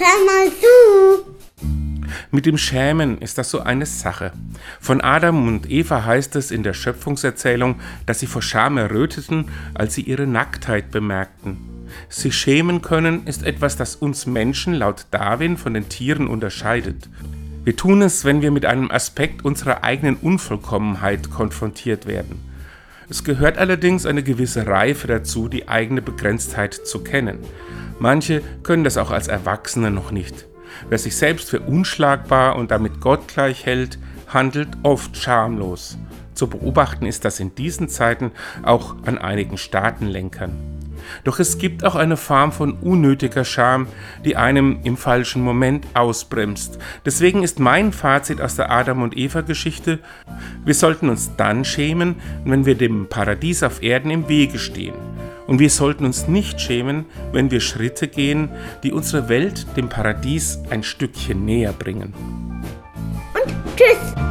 hör mal zu. Mit dem Schämen ist das so eine Sache. Von Adam und Eva heißt es in der Schöpfungserzählung, dass sie vor Scham erröteten, als sie ihre Nacktheit bemerkten. Sich schämen können ist etwas, das uns Menschen laut Darwin von den Tieren unterscheidet. Wir tun es, wenn wir mit einem Aspekt unserer eigenen Unvollkommenheit konfrontiert werden. Es gehört allerdings eine gewisse Reife dazu, die eigene Begrenztheit zu kennen. Manche können das auch als Erwachsene noch nicht. Wer sich selbst für unschlagbar und damit gottgleich hält, handelt oft schamlos. Zu beobachten ist das in diesen Zeiten auch an einigen Staatenlenkern. Doch es gibt auch eine Form von unnötiger Scham, die einem im falschen Moment ausbremst. Deswegen ist mein Fazit aus der Adam und Eva Geschichte, wir sollten uns dann schämen, wenn wir dem Paradies auf Erden im Wege stehen. Und wir sollten uns nicht schämen, wenn wir Schritte gehen, die unsere Welt dem Paradies ein Stückchen näher bringen. Und tschüss.